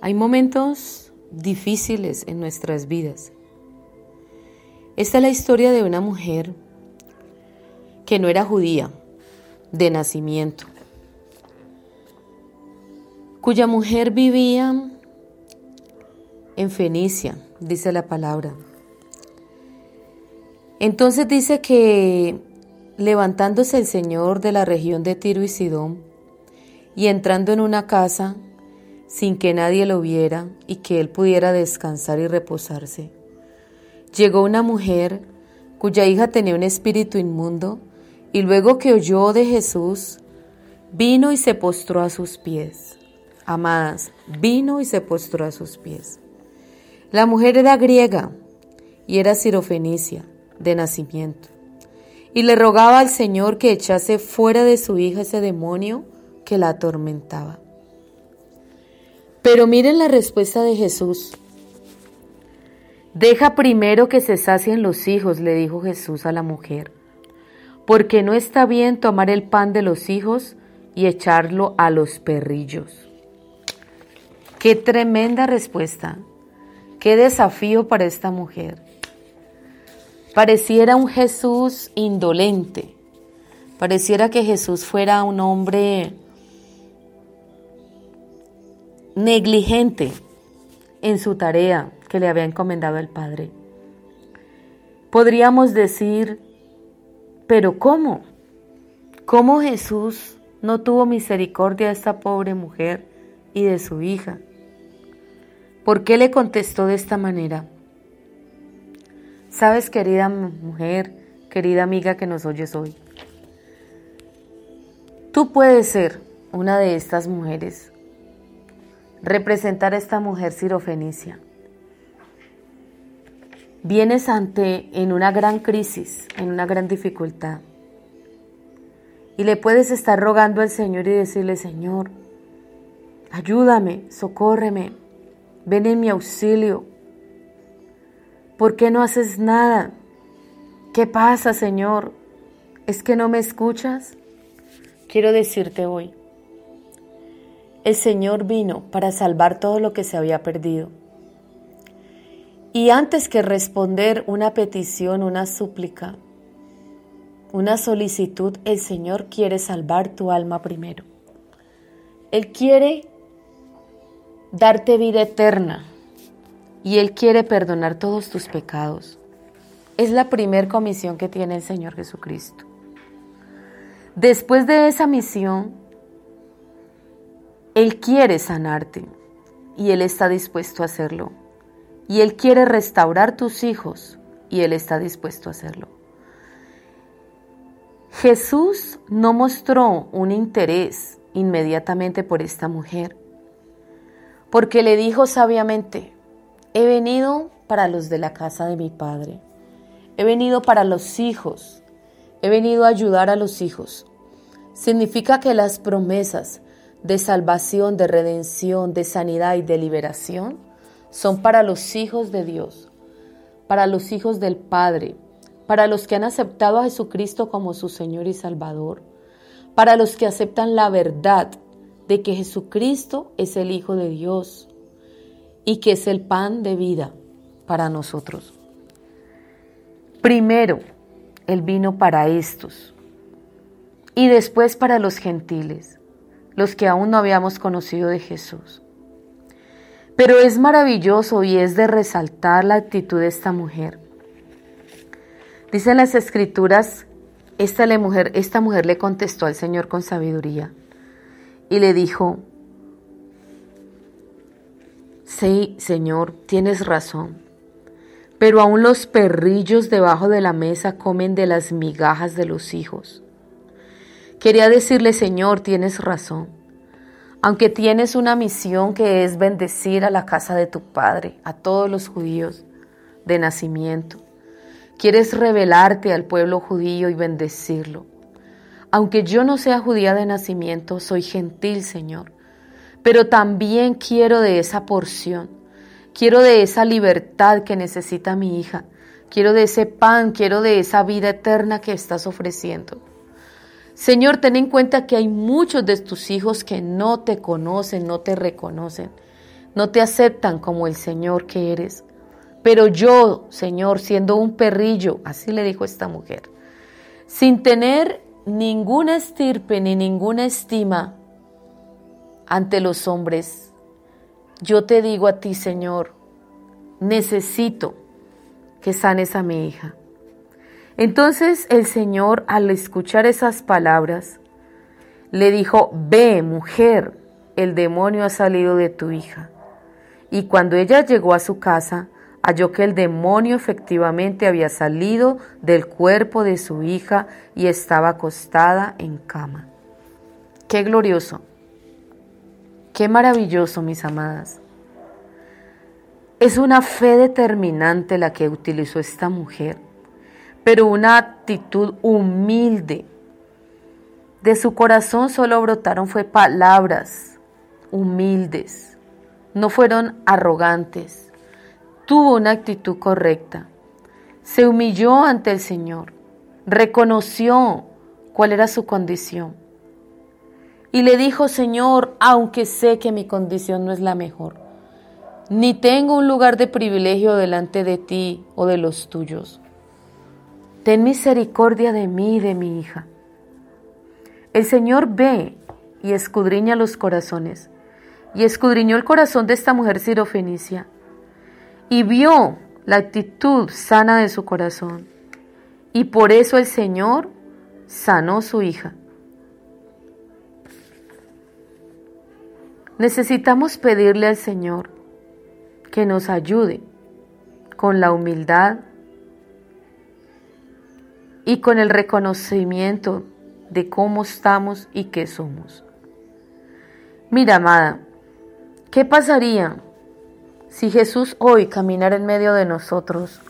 hay momentos difíciles en nuestras vidas. Esta es la historia de una mujer que no era judía de nacimiento, cuya mujer vivía en Fenicia, dice la palabra. Entonces dice que levantándose el Señor de la región de Tiro y Sidón y entrando en una casa sin que nadie lo viera y que él pudiera descansar y reposarse, llegó una mujer cuya hija tenía un espíritu inmundo y luego que oyó de Jesús, vino y se postró a sus pies. Amadas, vino y se postró a sus pies. La mujer era griega y era sirofenicia de nacimiento. Y le rogaba al Señor que echase fuera de su hija ese demonio que la atormentaba. Pero miren la respuesta de Jesús. Deja primero que se sacien los hijos, le dijo Jesús a la mujer porque no está bien tomar el pan de los hijos y echarlo a los perrillos. Qué tremenda respuesta, qué desafío para esta mujer. Pareciera un Jesús indolente, pareciera que Jesús fuera un hombre negligente en su tarea que le había encomendado el Padre. Podríamos decir pero ¿cómo? ¿Cómo Jesús no tuvo misericordia de esta pobre mujer y de su hija? ¿Por qué le contestó de esta manera? Sabes, querida mujer, querida amiga que nos oyes hoy, tú puedes ser una de estas mujeres, representar a esta mujer sirofenicia vienes ante en una gran crisis, en una gran dificultad. Y le puedes estar rogando al Señor y decirle, Señor, ayúdame, socórreme, ven en mi auxilio. ¿Por qué no haces nada? ¿Qué pasa, Señor? ¿Es que no me escuchas? Quiero decirte hoy, el Señor vino para salvar todo lo que se había perdido. Y antes que responder una petición, una súplica, una solicitud, el Señor quiere salvar tu alma primero. Él quiere darte vida eterna y Él quiere perdonar todos tus pecados. Es la primera comisión que tiene el Señor Jesucristo. Después de esa misión, Él quiere sanarte y Él está dispuesto a hacerlo y Él quiere restaurar tus hijos y Él está dispuesto a hacerlo. Jesús no mostró un interés inmediatamente por esta mujer, porque le dijo sabiamente, he venido para los de la casa de mi Padre, he venido para los hijos, he venido a ayudar a los hijos. Significa que las promesas de salvación, de redención, de sanidad y de liberación son para los hijos de Dios, para los hijos del Padre, para los que han aceptado a Jesucristo como su Señor y Salvador, para los que aceptan la verdad de que Jesucristo es el Hijo de Dios y que es el pan de vida para nosotros. Primero, Él vino para estos y después para los gentiles, los que aún no habíamos conocido de Jesús. Pero es maravilloso y es de resaltar la actitud de esta mujer. Dicen las escrituras, esta, mujer, esta mujer le contestó al Señor con sabiduría y le dijo, sí, Señor, tienes razón, pero aún los perrillos debajo de la mesa comen de las migajas de los hijos. Quería decirle, Señor, tienes razón. aunque tienes una misión que es bendecir a la casa de tu padre, a todos los judíos de nacimiento. Quieres revelarte al pueblo judío y bendecirlo. Aunque yo no sea judía de nacimiento, soy gentil, Señor, pero también quiero de esa porción, quiero de esa libertad que necesita mi hija, quiero de ese pan, quiero de esa vida eterna que estás ofreciendo. Señor, ten en cuenta que hay muchos de tus hijos que no te conocen, no te reconocen, no te aceptan como el Señor que eres. Pero yo, Señor, siendo un perrillo, así le dijo esta mujer, sin tener ninguna estirpe ni ninguna estima ante los hombres, yo te digo a ti, Señor, necesito que sanes a mi hija. Entonces el Señor, al escuchar esas palabras, le dijo, ve, mujer, el demonio ha salido de tu hija. Y cuando ella llegó a su casa, halló que el demonio efectivamente había salido del cuerpo de su hija y estaba acostada en cama. Qué glorioso, qué maravilloso, mis amadas. Es una fe determinante la que utilizó esta mujer pero una actitud humilde. De su corazón solo brotaron fue palabras humildes, no fueron arrogantes. Tuvo una actitud correcta. Se humilló ante el Señor, reconoció cuál era su condición. Y le dijo, Señor, aunque sé que mi condición no es la mejor, ni tengo un lugar de privilegio delante de ti o de los tuyos ten misericordia de mí y de mi hija. El Señor ve y escudriña los corazones, y escudriñó el corazón de esta mujer sirofenicia, y vio la actitud sana de su corazón, y por eso el Señor sanó su hija. Necesitamos pedirle al Señor que nos ayude con la humildad y con el reconocimiento de cómo estamos y qué somos. Mira, amada, ¿qué pasaría si Jesús hoy caminara en medio de nosotros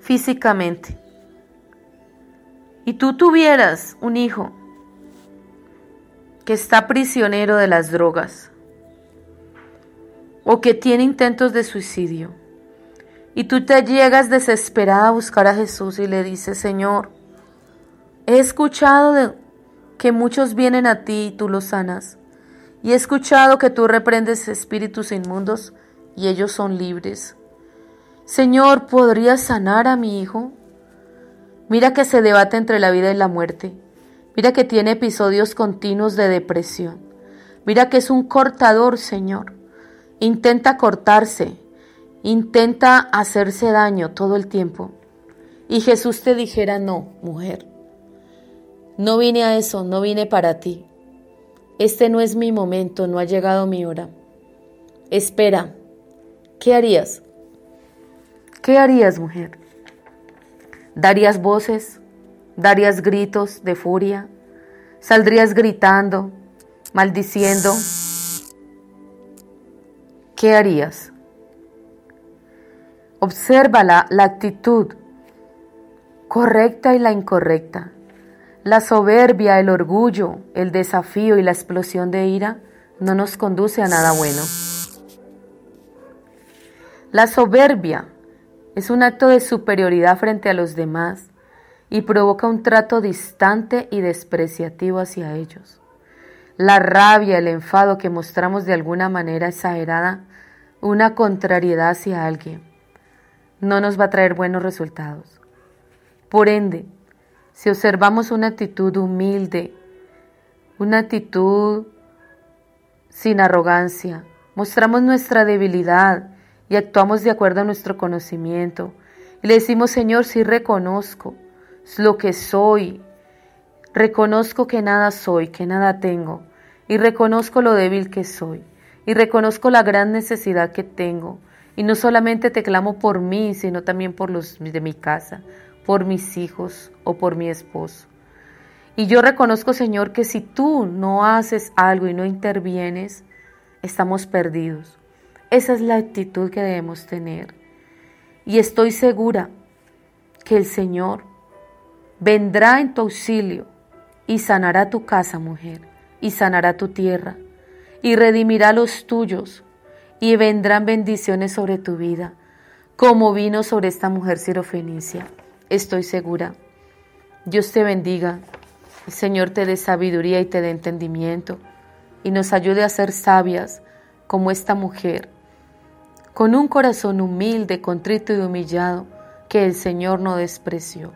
físicamente y tú tuvieras un hijo que está prisionero de las drogas o que tiene intentos de suicidio? Y tú te llegas desesperada a buscar a Jesús y le dices, Señor, he escuchado que muchos vienen a ti y tú los sanas. Y he escuchado que tú reprendes espíritus inmundos y ellos son libres. Señor, ¿podrías sanar a mi hijo? Mira que se debate entre la vida y la muerte. Mira que tiene episodios continuos de depresión. Mira que es un cortador, Señor. Intenta cortarse, intenta hacerse daño todo el tiempo y Jesús te dijera, no, mujer, no vine a eso, no vine para ti. Este no es mi momento, no ha llegado mi hora. Espera, ¿qué harías? ¿Qué harías, mujer? ¿Darías voces? ¿Darías gritos de furia? ¿Saldrías gritando, maldiciendo? ¿Qué harías? Observa la, actitud correcta y la incorrecta. La soberbia, el orgullo, el desafío y la explosión de ira no nos conduce a nada bueno. La soberbia es un acto de superioridad frente a los demás y provoca un trato distante y despreciativo hacia ellos. La rabia, el enfado que mostramos de alguna manera exagerada, una contrariedad hacia alguien no nos va a traer buenos resultados. Por ende, si observamos una actitud humilde, una actitud sin arrogancia, mostramos nuestra debilidad y actuamos de acuerdo a nuestro conocimiento, y le decimos, Señor, sí reconozco lo que soy, reconozco que nada soy, que nada tengo, y reconozco lo débil que soy, y reconozco la gran necesidad que tengo, y no solamente te clamo por mí, sino también por los de mi casa, por mis hijos o por mi esposo. Y yo reconozco, Señor, que si tú no haces algo y no intervienes, estamos perdidos. Esa es la actitud que debemos tener. Y estoy segura que el Señor vendrá en tu auxilio y sanará tu casa, mujer, y sanará tu tierra, y redimirá los tuyos, y vendrán bendiciones sobre tu vida, como vino sobre esta mujer sirofenicia. Estoy segura. Dios te bendiga. El Señor te dé sabiduría y te dé entendimiento y nos ayude a ser sabias como esta mujer, con un corazón humilde, contrito y humillado que el Señor no despreció.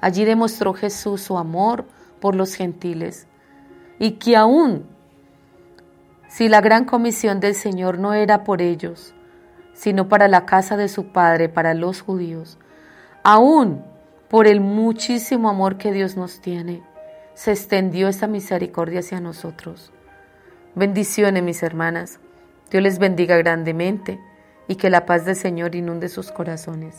Allí demostró Jesús su amor por los gentiles y que aún si la gran comisión del Señor no era por ellos, sino para la casa de su Padre, para los judíos, aún por el muchísimo amor que Dios nos tiene, se extendió esa misericordia hacia nosotros. Bendiciones, mis hermanas. Dios les bendiga grandemente y que la paz del Señor inunde sus corazones.